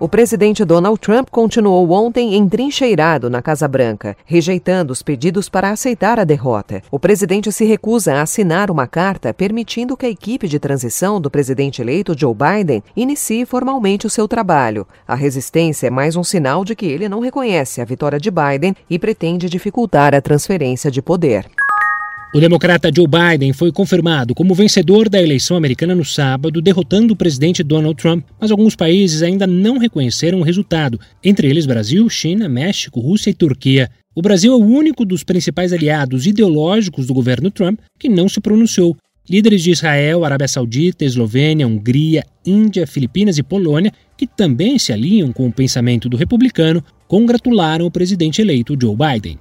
O presidente Donald Trump continuou ontem entrincheirado na Casa Branca, rejeitando os pedidos para aceitar a derrota. O presidente se recusa a assinar uma carta permitindo que a equipe de transição do presidente eleito Joe Biden inicie formalmente o seu trabalho. A resistência é mais um sinal de que ele não reconhece a vitória de Biden e pretende dificultar a transferência de poder. O democrata Joe Biden foi confirmado como vencedor da eleição americana no sábado, derrotando o presidente Donald Trump, mas alguns países ainda não reconheceram o resultado, entre eles Brasil, China, México, Rússia e Turquia. O Brasil é o único dos principais aliados ideológicos do governo Trump que não se pronunciou. Líderes de Israel, Arábia Saudita, Eslovênia, Hungria, Índia, Filipinas e Polônia, que também se alinham com o pensamento do republicano, congratularam o presidente eleito Joe Biden.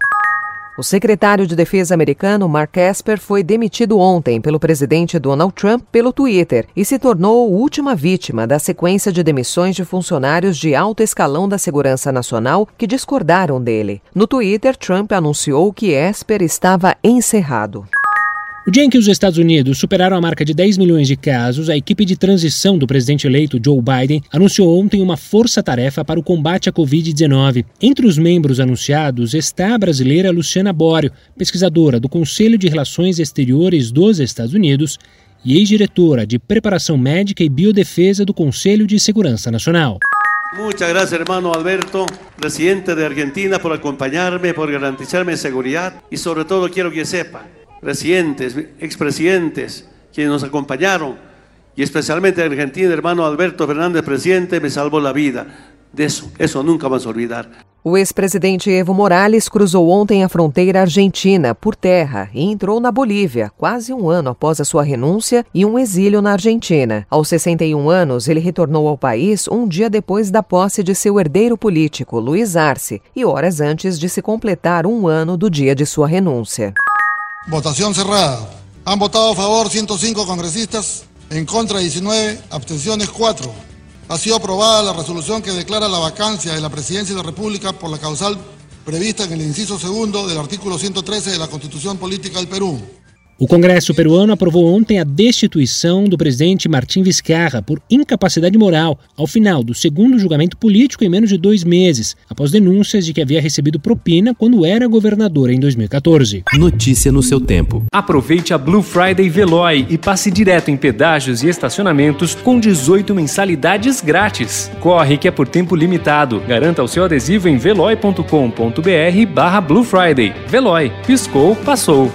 O secretário de Defesa americano Mark Esper foi demitido ontem pelo presidente Donald Trump pelo Twitter e se tornou a última vítima da sequência de demissões de funcionários de alto escalão da segurança nacional que discordaram dele. No Twitter, Trump anunciou que Esper estava encerrado. O dia em que os Estados Unidos superaram a marca de 10 milhões de casos, a equipe de transição do presidente eleito Joe Biden anunciou ontem uma força-tarefa para o combate à Covid-19. Entre os membros anunciados está a brasileira Luciana Bório, pesquisadora do Conselho de Relações Exteriores dos Estados Unidos e ex-diretora de Preparação Médica e Biodefesa do Conselho de Segurança Nacional. Muchas gracias, hermano Alberto, presidente de Argentina, por acompañarme, por garantizarme seguridad y sobre todo quiero que sepa presidentes, expresidentes, quienes nos acompañaron, y especialmente hermano Alberto Fernández, presidente, me salvó la vida. De eso, eso nunca vamos a olvidar. O ex-presidente Evo Morales cruzou ontem a fronteira argentina por terra e entrou na Bolívia, quase um ano após a sua renúncia e um exílio na Argentina. Aos 61 anos, ele retornou ao país um dia depois da posse de seu herdeiro político, Luiz Arce, e horas antes de se completar um ano do dia de sua renúncia. Votación cerrada. Han votado a favor 105 congresistas, en contra 19, abstenciones 4. Ha sido aprobada la resolución que declara la vacancia de la presidencia de la República por la causal prevista en el inciso segundo del artículo 113 de la Constitución Política del Perú. O Congresso peruano aprovou ontem a destituição do presidente Martim Vizcarra por incapacidade moral ao final do segundo julgamento político em menos de dois meses, após denúncias de que havia recebido propina quando era governador em 2014. Notícia no seu tempo. Aproveite a Blue Friday Veloy e passe direto em pedágios e estacionamentos com 18 mensalidades grátis. Corre que é por tempo limitado. Garanta o seu adesivo em veloy.com.br barra Blue Friday. Veloy. Piscou, passou.